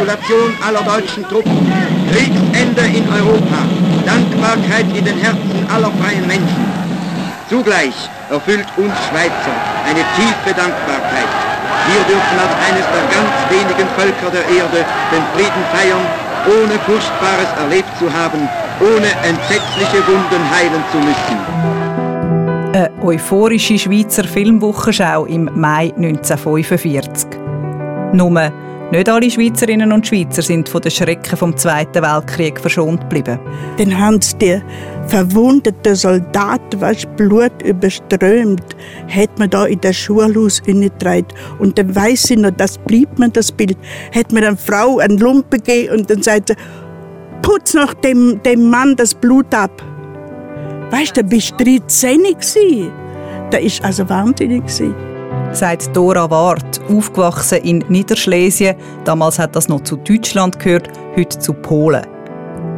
Kapitulation aller deutschen Truppen, Kriegsende in Europa, Dankbarkeit in den Herzen aller freien Menschen. Zugleich erfüllt uns Schweizer eine tiefe Dankbarkeit. Wir dürfen als eines der ganz wenigen Völker der Erde den Frieden feiern, ohne Furchtbares erlebt zu haben, ohne entsetzliche Wunden heilen zu müssen. Eine euphorische Schweizer Filmwochenschau im Mai 1945. Nur nicht alle Schweizerinnen und Schweizer sind von den Schrecken vom Zweiten Weltkrieg verschont geblieben. Dann haben sie die verwundeten Soldaten, was Blut überströmt, hat man da in das Schulhaus hineingetragen. Und dann weiss ich noch, das blieb mir das Bild, hat mir eine Frau einen Lumpen gegeben und dann sagt sie, putz noch dem, dem Mann das Blut ab. Weißt du, da bist du 13 gewesen. Das ist also wahnsinnig gewesen sagt Dora Ward, aufgewachsen in Niederschlesien. Damals hat das noch zu Deutschland gehört, heute zu Polen.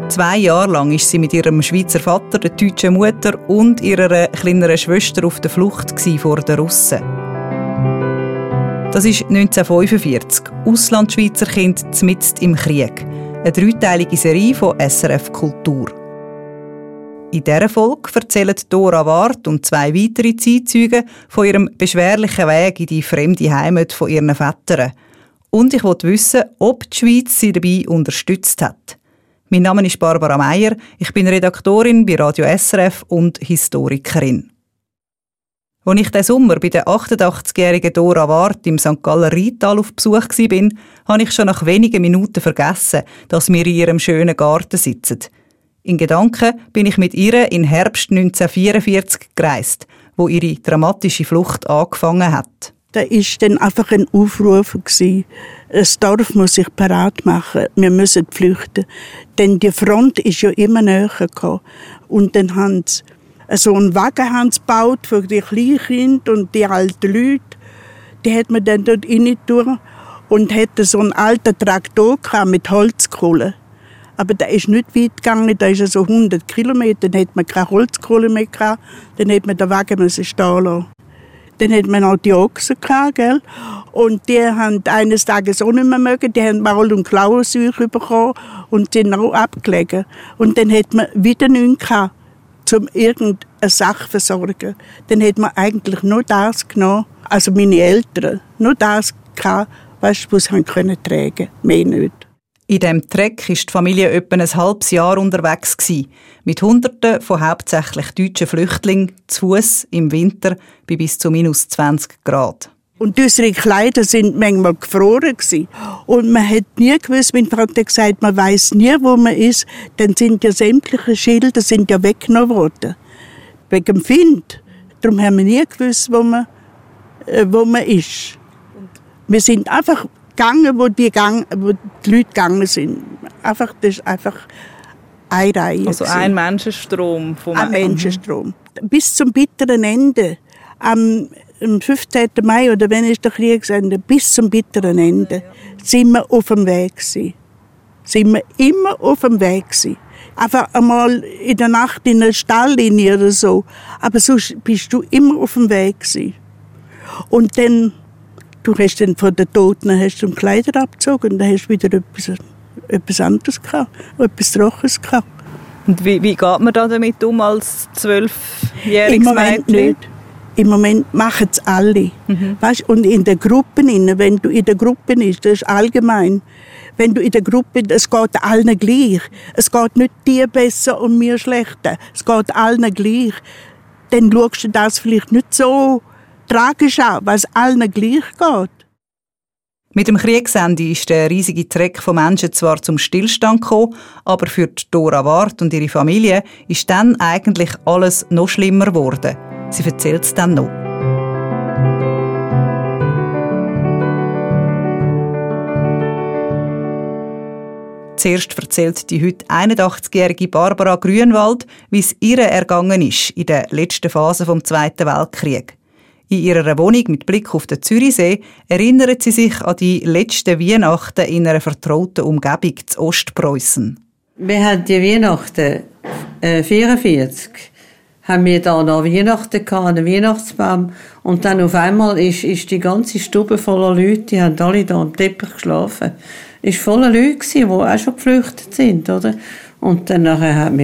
Zwei Jahre lang ist sie mit ihrem Schweizer Vater, der deutschen Mutter und ihrer kleineren Schwester auf der Flucht vor den Russen. Das ist 1945. Auslandschweizer Kind mitten im Krieg. Eine dreiteilige Serie von SRF Kultur. In dieser Folge erzählen Dora Ward und zwei weitere Zeitzeugen von ihrem beschwerlichen Weg in die fremde Heimat von ihren Vätern. Und ich wollte wissen, ob die Schweiz sie dabei unterstützt hat. Mein Name ist Barbara Meier, ich bin Redaktorin bei Radio SRF und Historikerin. Als ich diesen Sommer bei der 88-jährigen Dora Ward im St. Galler Rheintal auf Besuch war, habe ich schon nach wenigen Minuten vergessen, dass wir in ihrem schönen Garten sitzen – in Gedanken bin ich mit ihr in Herbst 1944 gereist, wo ihre dramatische Flucht angefangen hat. Da ist dann einfach ein Aufruf gewesen. Das Dorf muss sich parat machen. Wir müssen flüchten. Denn die Front ist ja immer näher gekommen. Und dann haben sie so einen Wagen gebaut für die Kleinkinder und die alten Leute. Die hat man dann dort rein und hatte so einen alten Traktor mit Holzkohle. Aber der ist nicht weit gegangen, da ist so 100 Kilometer, dann hat man keine Holzkohle mehr gehabt, dann hat man den Wagen müssen stehen lassen. Dann hat man auch die Ochsen gehabt, gell? Und die haben eines Tages auch nicht mehr mögen, die haben mal und Klauensäure bekommen und sind auch abgelegen. Und dann hat man wieder nichts gehabt, um irgendeine Sache zu versorgen. Dann hat man eigentlich nur das genommen, also meine Eltern, nur das gehabt, was sie tragen können, mehr nicht. In dem Treck war die Familie etwa ein halbes Jahr unterwegs mit Hunderten von hauptsächlich deutschen Flüchtlingen zu Fuß im Winter bei bis zu minus 20 Grad. Und unsere Kleider sind manchmal gefroren gewesen. Und man hat nie gewusst, mein Vater hat gesagt, man weiß nie, wo man ist. Dann sind ja sämtliche Schilder sind ja weggenommen worden. Wegen dem Find. Darum haben wir nie gewusst, wo man, äh, wo man ist. Wir sind einfach gegangen, wo die, gang, wo die Leute gegangen sind. Einfach, das ist einfach eine Reihe. Also ein Menschenstrom. Vom ein Menschenstrom. Bis zum bitteren Ende. Am, am 15. Mai, oder wenn ist der Kriegsende, bis zum bitteren Ende, sind wir auf dem Weg gewesen. Sind wir immer auf dem Weg gewesen. Einfach einmal in der Nacht in einer Stalllinie oder so. Aber sonst bist du immer auf dem Weg gewesen. Und dann Du hast dann von den Toten hast du Kleider abgezogen und dann hast du wieder etwas, etwas anderes gehabt, etwas Trockenes gehabt. Und wie, wie geht man da damit um als zwölfjähriges Im Moment Mädchen? nicht. Im Moment machen es alle. Mhm. Weißt, und in den Gruppen, wenn du in der Gruppe bist, das ist allgemein, wenn du in der Gruppe, es geht allen gleich. Es geht nicht dir besser und mir schlechter. Es geht allen gleich. Dann schaust du das vielleicht nicht so tragisch auch, weil es allen gleich geht. Mit dem Kriegsende ist der riesige Treck von Menschen zwar zum Stillstand gekommen, aber für Dora Ward und ihre Familie ist dann eigentlich alles noch schlimmer geworden. Sie erzählt es dann noch. Zuerst erzählt die heute 81-jährige Barbara Grünwald, wie es ihr ergangen ist in der letzten Phase des Zweiten Weltkriegs. In ihrer Wohnung mit Blick auf den Zürichsee erinnert sie sich an die letzten Weihnachten in einer vertrauten Umgebung zu Ostpreußen. Wir hatten die Weihnachten äh, 44 haben wir da noch Weihnachten gehabt, einen Weihnachtsbaum und dann auf einmal ist, ist die ganze Stube voller Leute, die haben alle da am Teppich geschlafen. ist voller Leute die auch schon geflüchtet sind, oder? Und dann nachher habe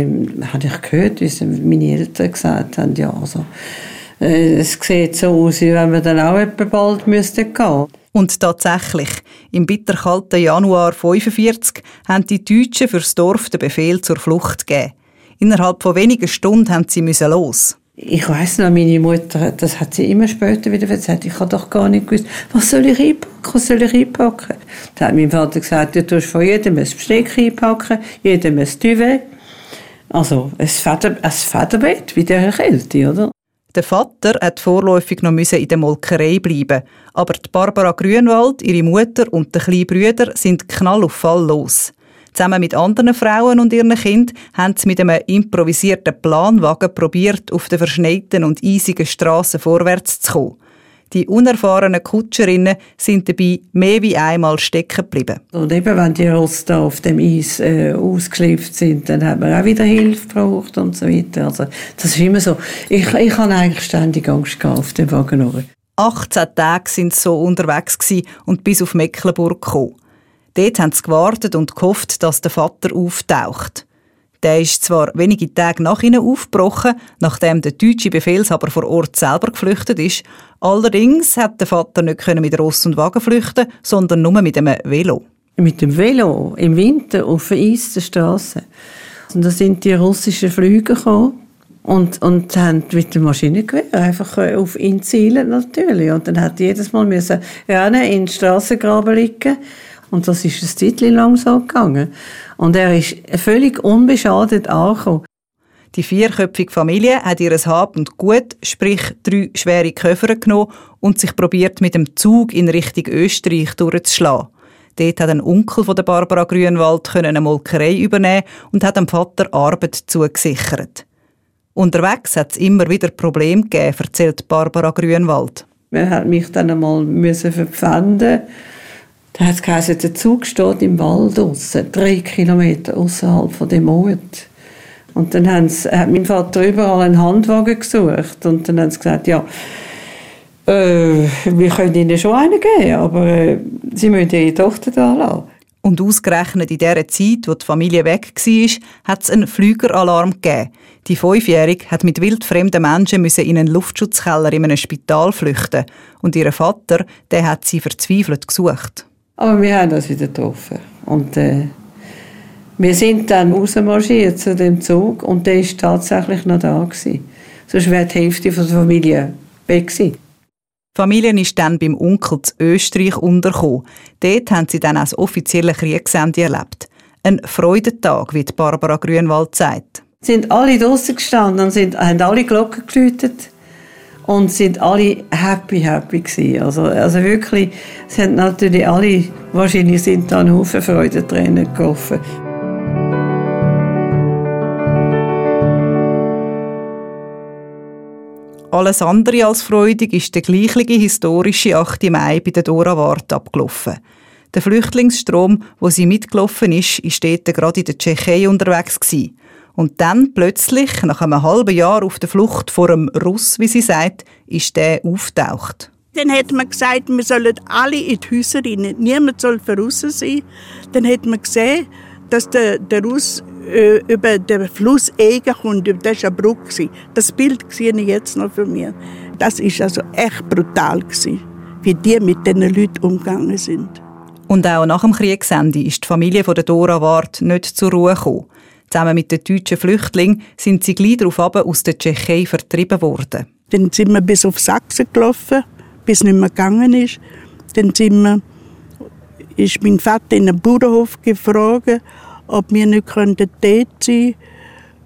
ich gehört, wie meine Eltern gesagt haben, ja, also, äh, es sieht so aus, wie wenn wir dann auch etwa bald müssten gehen. Und tatsächlich, im bitterkalten Januar 1945 haben die Deutschen fürs Dorf den Befehl zur Flucht gegeben. Innerhalb von wenigen Stunden haben sie müssen los. Ich weiß noch, meine Mutter, das hat sie immer später wieder gesagt, ich habe doch gar nicht gewusst, was soll ich einpacken, was soll ich einpacken? Da hat mein Vater gesagt, du tust von jedem ein Besteck einpacken, jedem ein Duvet. Also ein, Feder, ein Federbett wie der Kälte, oder? Der Vater hat vorläufig noch in der Molkerei bleiben, aber die Barbara Grünwald, ihre Mutter und der kleine Brüder sind knall auf Fall los. Zusammen mit anderen Frauen und ihren Kindern haben sie mit einem improvisierten Planwagen probiert, auf den verschneiten und eisigen Strassen vorwärts zu kommen. Die unerfahrenen Kutscherinnen sind dabei mehr wie einmal stecken geblieben. Und eben, wenn die Rosse da auf dem Eis äh, ausgeschliffen sind, dann hat man auch wieder Hilfe gebraucht und so weiter. Also, das ist immer so. Ich, ich habe eigentlich ständig Angst gehabt auf dem Wagen. 18 Tage sind sie so unterwegs und bis auf Mecklenburg gekommen. Dort haben sie gewartet und gehofft, dass der Vater auftaucht. Der ist zwar wenige Tage nach ihnen aufgebrochen, nachdem der deutsche Befehlshaber vor Ort selber geflüchtet ist. Allerdings hat der Vater nicht mit Ross und Wagen flüchten, sondern nur mit einem Velo. Mit dem Velo im Winter auf der Eis der Straße. Und da sind die russischen Flüge gekommen und, und haben mit dem Maschinengewehr einfach äh, auf ihn zielen natürlich. Und dann hat jedes Mal müssen in den Straßengraben liegen und das ist ein Zeitchen lang so gegangen. Und er ist völlig unbeschadet angekommen. Die vierköpfige Familie hat ihr Hab und Gut, sprich drei schwere Köffer genommen und sich probiert mit dem Zug in Richtung Österreich durchzuschlagen. Dort hat ein Onkel von der Barbara Grünwald eine Molkerei übernehmen und hat dem Vater Arbeit zugesichert. Unterwegs hat es immer wieder Probleme gegeben, erzählt Barbara Grünwald. Man hat mich dann einmal verpfänden da hat es geheißen, der Zug steht im Wald draussen, drei Kilometer außerhalb von dem Ort. Und dann hat mein Vater überall einen Handwagen gesucht. Und dann haben sie gesagt, ja, äh, wir können ihnen schon einen geben, aber äh, sie müssen ihre Tochter da lassen. Und ausgerechnet in der Zeit, wo die Familie weg war, hat es einen Flügeralarm gegeben. Die Fünfjährige hat mit wildfremden Menschen in einen Luftschutzkeller in einem Spital flüchten. Und ihr Vater, der hat sie verzweifelt gesucht. Aber wir haben das wieder getroffen. Und äh, wir sind dann rausmarschiert zu dem Zug und der ist tatsächlich noch da gewesen. Sonst wäre die Hälfte von der Familie weg gewesen. Die Familie ist dann beim Onkel zu Österreich untergekommen. Dort haben sie dann als offizielle Kriegsende erlebt. Ein Freudentag, wie Barbara Grünwald sagt. Sind alle draußen gestanden und sind, haben alle Glocken geläutet und sind alle happy, happy gewesen. Also, also wirklich, es haben natürlich alle, wahrscheinlich sind da ein Haufen Freudentränen gelaufen. Alles andere als freudig ist der gleiche historische 8. Mai bei der Dora Wart abgelaufen. Der Flüchtlingsstrom, wo sie mitgelaufen ist, ist dort gerade in der Tschechei unterwegs. Und dann plötzlich, nach einem halben Jahr auf der Flucht vor einem Russ, wie sie sagt, ist der auftaucht. Dann hat man gesagt, wir sollen alle in die Häuser rein. Niemand soll draußen sein. Dann hat man gesehen, dass der, der Russ äh, über den Fluss Eger kommt. Das war eine Brücke. Das Bild sehe ich jetzt noch für mich. Das war also echt brutal, gewesen, wie die mit diesen Leuten umgegangen sind. Und auch nach dem Kriegsende ist die Familie von der Dora Ward nicht zur Ruhe gekommen. Zusammen mit den deutschen Flüchtlingen sind sie gleich darauf aus der Tschechei vertrieben worden. Dann sind wir bis auf Sachsen gelaufen, bis es nicht mehr gegangen ist. Dann sind wir, ist mein Vater in den Bauernhof gefragt, ob wir nicht dort sein könnten.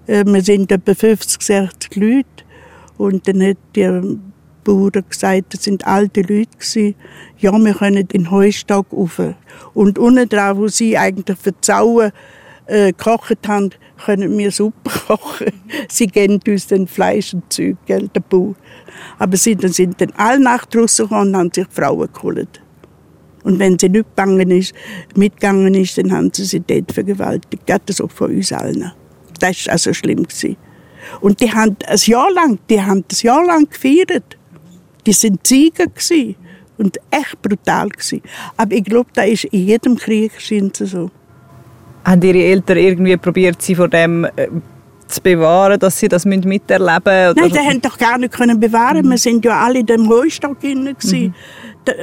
Äh, wir sind etwa 50, 60 Leute. Und dann hat der Bauer gesagt, das sind alte Leute gewesen. Ja, wir können in den Heustock rauf. Und unten drauf, wo sie eigentlich verzauen, äh, gekocht haben, können wir Suppe kochen. Sie geben uns dann Fleisch und Zeug, gell, der Bauer. Aber sie dann sind dann alle Nacht rausgekommen und haben sich Frauen geholt. Und wenn sie nicht gegangen ist, mitgegangen ist, dann haben sie sie dort vergewaltigt. Das so von uns allen. Das war also schlimm. Gewesen. Und die haben ein Jahr lang, die haben ein Jahr lang gefeiert. Die sind Sieger gewesen. und echt brutal gewesen. Aber ich glaube, da ist in jedem Krieg so. Haben Ihre Eltern irgendwie probiert, Sie vor dem äh, zu bewahren, dass Sie das miterleben müssen? Nein, die haben doch gar nicht können bewahren. Mhm. Wir sind ja alle in dem Heustock drin. Mhm.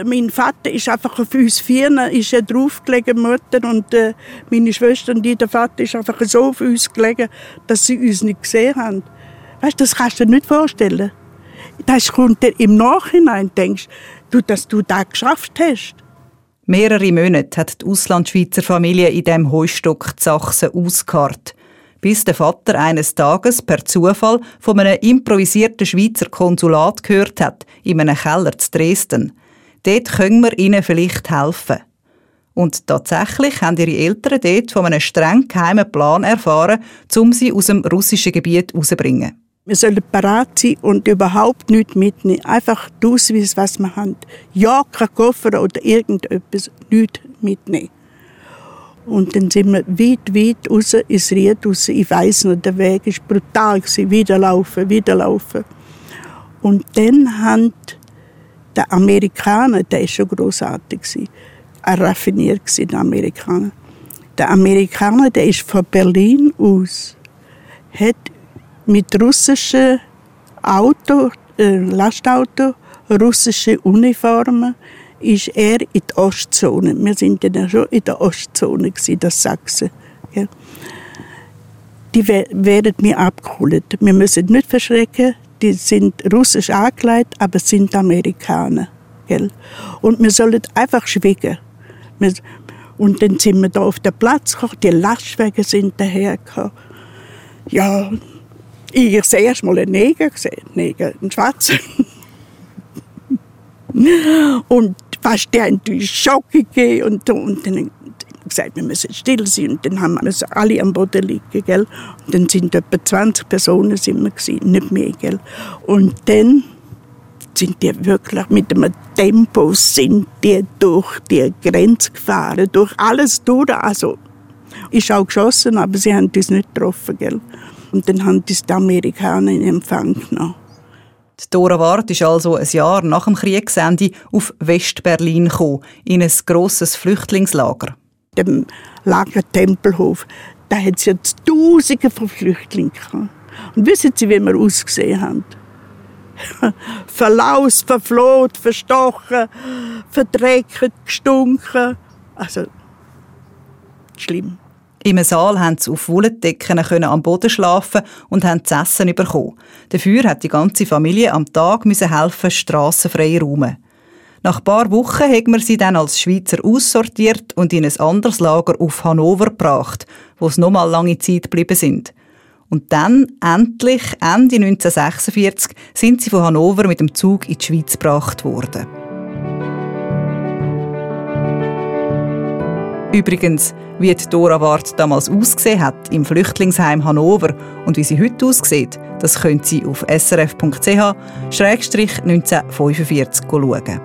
mein Vater ist einfach auf uns vier, ist er draufgelegen, Mutter und äh, meine Schwester und ich, der Vater ist einfach so auf uns gelegen, dass sie uns nicht gesehen haben. Weißt, du, das kannst du dir nicht vorstellen. Das kommt dir im Nachhinein, denkst du, dass du das geschafft hast. Mehrere Monate hat die Auslandschweizer Familie in dem Heustock Sachsen ausgeharrt, bis der Vater eines Tages per Zufall von einem improvisierten Schweizer Konsulat gehört hat, in einem Keller zu Dresden. Dort können wir ihnen vielleicht helfen. Und tatsächlich haben ihre Eltern dort von einem streng geheimen Plan erfahren, um sie aus dem russischen Gebiet herauszubringen. Wir sollen parat sein und überhaupt nichts mitnehmen. Einfach ausweisen, was wir haben. Ja, kein Koffer oder irgendetwas, nichts mitnehmen. Und dann sind wir weit, weit raus ins Ried raus. Ich weiss noch, der Weg war brutal. Wieder laufen, wieder laufen. Und dann haben die Amerikaner, der war schon grossartig, ein raffiniert, der Amerikaner. Der Amerikaner, der ist von Berlin aus, hat mit russischen Auto, äh, Lastauto, russische Uniformen, ist er in die Ostzone. Wir sind dann schon in der Ostzone das Sachsen. Ja. Die werden mir abgeholt. Wir müssen nicht verschrecken. Die sind russisch angelegt, aber sind Amerikaner. Gell? Und wir sollen einfach schweigen. Und dann sind wir da auf den Platz gekommen, die Lastwagen sind dahergekommen. Ja, ich habe erst mal einen Neger gesehen, einen Schwarzen. und fast der hat einen Schock gegeben und, und dann gesagt, wir müssen still sein. Und dann haben wir alle am Boden liegen, gell. Und dann sind etwa 20 Personen sind wir gewesen, nicht mehr, gell. Und dann sind die wirklich mit einem Tempo sind die durch die Grenze gefahren, durch alles durch, also ist auch geschossen, aber sie haben uns nicht getroffen, gell. Und dann haben die Amerikaner in Empfang genommen. Die Dora Ward ist also ein Jahr nach dem Kriegsende auf West-Berlin gekommen, in ein grosses Flüchtlingslager. Dem Lager Tempelhof, da hat es jetzt Tausende von Flüchtlingen gehabt. Und wissen Sie, wie wir ausgesehen haben? Verlaus, verfloht, verstochen, verdreckt, gestunken. Also, schlimm. Im Saal haben sie auf Wolldecken am Boden schlafen und haben zu essen bekommen. Dafür hat die ganze Familie am Tag helfen, strassenfrei räumen. Nach ein paar Wochen haben wir sie dann als Schweizer aussortiert und in ein anderes Lager auf Hannover gebracht, wo sie noch mal lange Zeit geblieben sind. Und dann, endlich, Ende 1946, sind sie von Hannover mit dem Zug in die Schweiz gebracht worden. Übrigens, wie die Dora Ward damals ausgesehen hat im Flüchtlingsheim Hannover und wie sie heute aussieht, das können Sie auf srf.ch-1945 schauen.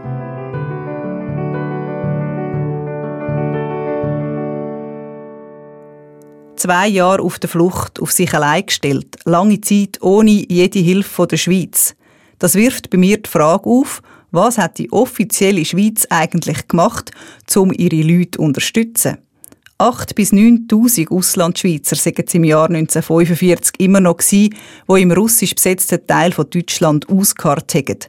Zwei Jahre auf der Flucht, auf sich allein gestellt, lange Zeit ohne jede Hilfe der Schweiz. Das wirft bei mir die Frage auf, was hat die offizielle Schweiz eigentlich gemacht, um ihre Leute zu unterstützen? 8.000 bis 9.000 Auslandschweizer sind es im Jahr 1945 immer noch gewesen, die im russisch besetzten Teil von Deutschland ausgeharrt haben.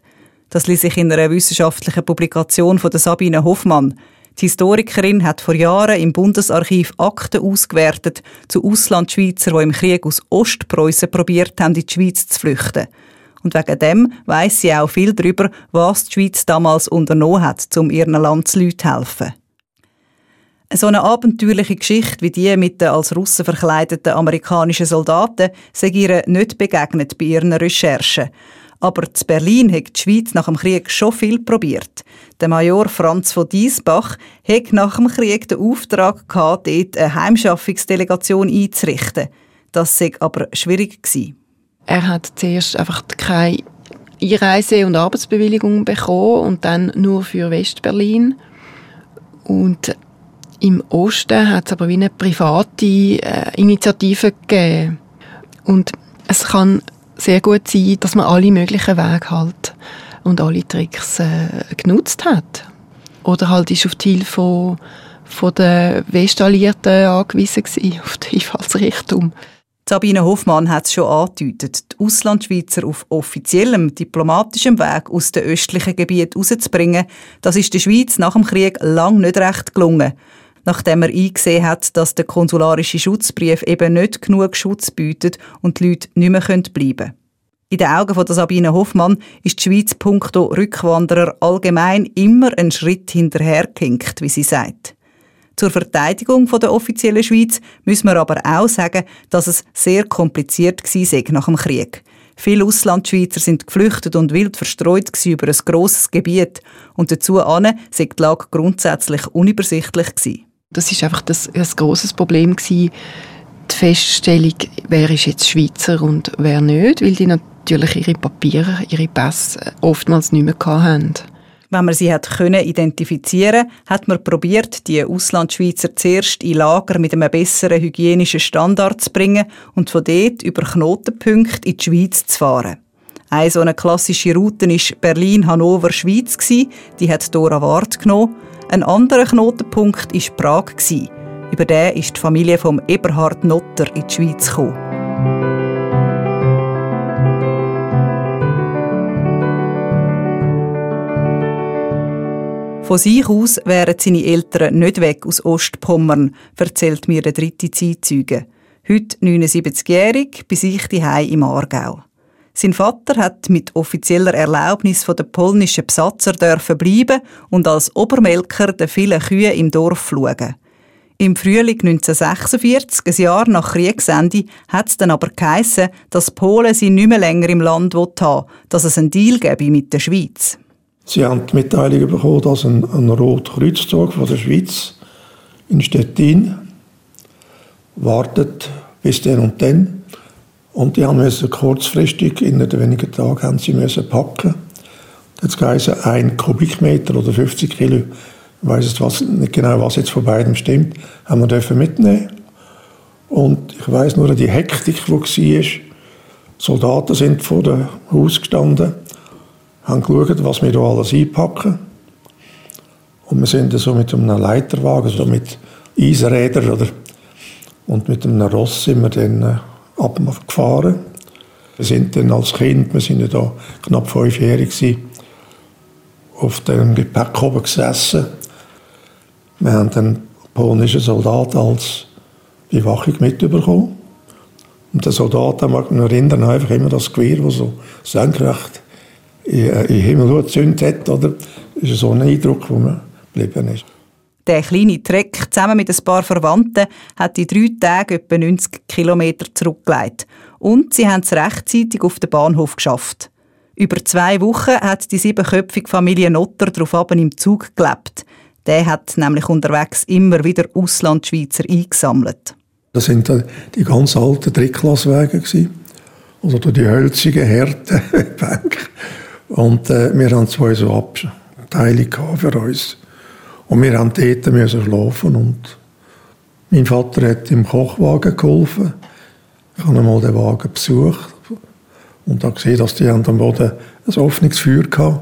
Das ließ sich in einer wissenschaftlichen Publikation von Sabine Hoffmann. Die Historikerin hat vor Jahren im Bundesarchiv Akten ausgewertet zu Auslandschweizer, die im Krieg aus Ostpreußen probiert haben, in die Schweiz zu flüchten. Und wegen dem weiss sie auch viel darüber, was die Schweiz damals unternommen hat, um ihren Landsleuten zu helfen. So eine abenteuerliche Geschichte wie die mit den als Russen verkleideten amerikanischen Soldaten sei ihr nicht begegnet bei ihren Recherchen. Aber zu Berlin hat die Schweiz nach dem Krieg schon viel probiert. Der Major Franz von Diesbach hat nach dem Krieg den Auftrag gehabt, dort eine Heimschaffungsdelegation einzurichten. Das sei aber schwierig gewesen. Er hat zuerst einfach keine Einreise- und Arbeitsbewilligung bekommen und dann nur für Westberlin. Und im Osten hat es aber wie eine private äh, Initiative gegeben. Und es kann sehr gut sein, dass man alle möglichen Wege halt. und alle Tricks äh, genutzt hat. Oder halt ist auf die Hilfe von, von den Westalliierten angewiesen gewesen, auf die Einfallsrichtung. Sabine Hoffmann hat es schon angedeutet. Die Auslandschweizer auf offiziellem diplomatischem Weg aus den östlichen Gebieten rauszubringen, das ist der Schweiz nach dem Krieg lang nicht recht gelungen. Nachdem er eingesehen hat, dass der konsularische Schutzbrief eben nicht genug Schutz bietet und die Leute nicht mehr bleiben können. In den Augen von Sabine Hoffmann ist die Schweiz punkto Rückwanderer allgemein immer einen Schritt hinterhergehinkt, wie sie sagt. Zur Verteidigung der offiziellen Schweiz müssen wir aber auch sagen, dass es sehr kompliziert war nach dem Krieg. Viele Auslandschweizer sind geflüchtet und wild verstreut über ein grosses Gebiet und dazu ane sei die Lage grundsätzlich unübersichtlich gewesen. Das ist einfach das, ein grosses Problem gewesen, die Feststellung, wer ist jetzt Schweizer und wer nicht, weil die natürlich ihre Papiere, ihre Pässe oftmals nicht mehr hatten. Wenn man sie hat können identifizieren, hat man probiert, die Auslandschweizer zuerst in Lager mit einem besseren hygienischen Standard zu bringen und von dort über Knotenpunkte in die Schweiz zu fahren. Eine so eine klassische Route war Berlin-Hannover-Schweiz. Die hat Dora Ward genommen. Ein anderer Knotenpunkt war Prag. Über den ist die Familie vom Eberhard Notter in die Schweiz gekommen. Von sich aus wären seine Eltern nicht weg aus Ostpommern, erzählt mir der dritte Zeitzeuge. Heute 79-jährig, bei sich daheim im Aargau. Sein Vater hat mit offizieller Erlaubnis von den polnischen Besatzer dürfen bleiben und als Obermelker den vielen Kühe im Dorf flugen. Im Frühling 1946, ein Jahr nach Kriegsende, hat es dann aber geheissen, dass Polen sie nicht mehr länger im Land haben dass es einen Deal gäbe mit der Schweiz. Sie haben die Mitteilung bekommen, dass ein, ein Rotkreuzzug von der Schweiz in Stettin wartet bis dann und dann. Und die haben müssen kurzfristig, in wenigen Tagen, haben sie müssen packen. Das heisst, ein Kubikmeter oder 50 Kilo, ich weiß was, nicht genau, was jetzt von beiden stimmt, haben wir dürfen mitnehmen. Und ich weiß nur die Hektik, die war. Soldaten sind vor dem Haus gestanden haben geschaut, was wir hier alles einpacken. Und wir sind so mit einem Leiterwagen, so mit Eisrädern oder, und mit einem Ross sind wir dann äh, abgefahren. Wir sind dann als Kind, wir sind ja da knapp fünfjährig auf dem Gepäck oben gesessen. Wir haben dann polnische Soldaten als Bewachung mitbekommen. Und der Soldat, der mag mich erinnern, einfach immer das Gewehr, das so senkrecht in, in den Himmel gezündet hat. Oder? Das ist so ein Eindruck, der mir geblieben ist. Der kleine Treck zusammen mit ein paar Verwandten hat in drei Tagen etwa 90 Kilometer zurückgelegt. Und sie haben es rechtzeitig auf den Bahnhof geschafft. Über zwei Wochen hat die siebenköpfige Familie Notter darauf im Zug gelebt. Der hat nämlich unterwegs immer wieder Auslandschweizer eingesammelt. Das sind die ganz alten Drittklasswege. Also die hölzigen, Bänke. Und äh, wir haben zwei so Abteilungen für uns. Und wir haben dort müssen schlafen. Und mein Vater hat im Kochwagen geholfen. Ich habe einmal den Wagen besucht und habe gesehen, dass die am Boden ein offenes Feuer hatten.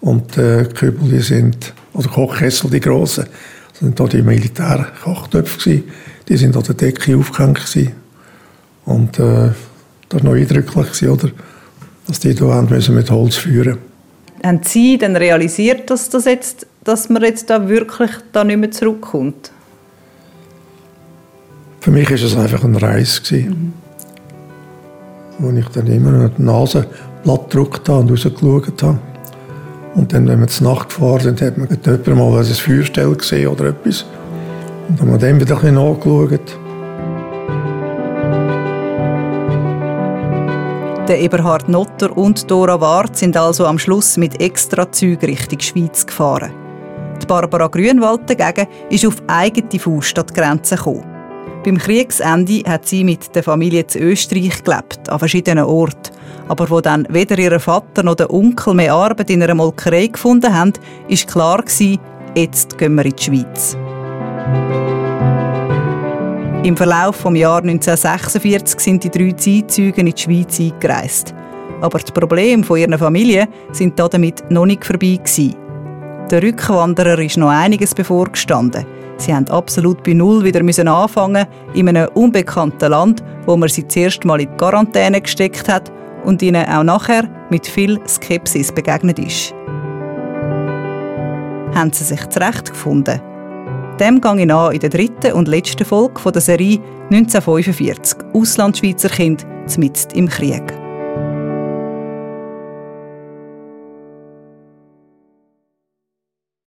Und äh, die Kübel, die sind, also Kochkessel, die grossen, das sind da die Militärkochtöpfe Die sind an der Decke aufgehängt gewesen. Und äh, das war noch eindrücklich, oder? dass die müssen mit Holz führen Haben Sie dann realisiert, dass, das jetzt, dass man jetzt da wirklich da nicht mehr zurückkommt? Für mich war es einfach ein Reis. Mhm. Wo ich dann immer die Nase platt gedrückt habe und rausgeschaut habe. Und dann, wenn wir zur Nacht gefahren sind, hat man jemand mal ein Feuerstell gesehen oder etwas. Und dann haben wir dann wieder ein bisschen nachgeschaut. Der Eberhard Notter und Dora Ward sind also am Schluss mit extra Zügen Richtung Schweiz gefahren. Barbara Grünwald dagegen ist auf eigene Faust an die Grenze gekommen. Beim Kriegsende hat sie mit der Familie zu Österreich gelebt, an verschiedenen Orten. Aber wo dann weder ihr Vater noch der Onkel mehr Arbeit in einer Molkerei gefunden haben, ist klar gewesen, jetzt gehen wir in die Schweiz. Im Verlauf des Jahres 1946 sind die drei Zeitzeugen in die Schweiz eingereist. Aber die Probleme ihrer Familie sind damit noch nicht vorbei gewesen. Der Rückwanderer ist noch einiges bevorgestanden. Sie haben absolut bei Null wieder anfangen in einem unbekannten Land, wo man sie zuerst mal in die Quarantäne gesteckt hat und ihnen auch nachher mit viel Skepsis begegnet ist. Haben sie sich zurechtgefunden? Dem gehe ich an in der dritten und letzten Folge der Serie 1945 Auslandschweizer Kind mitten im Krieg.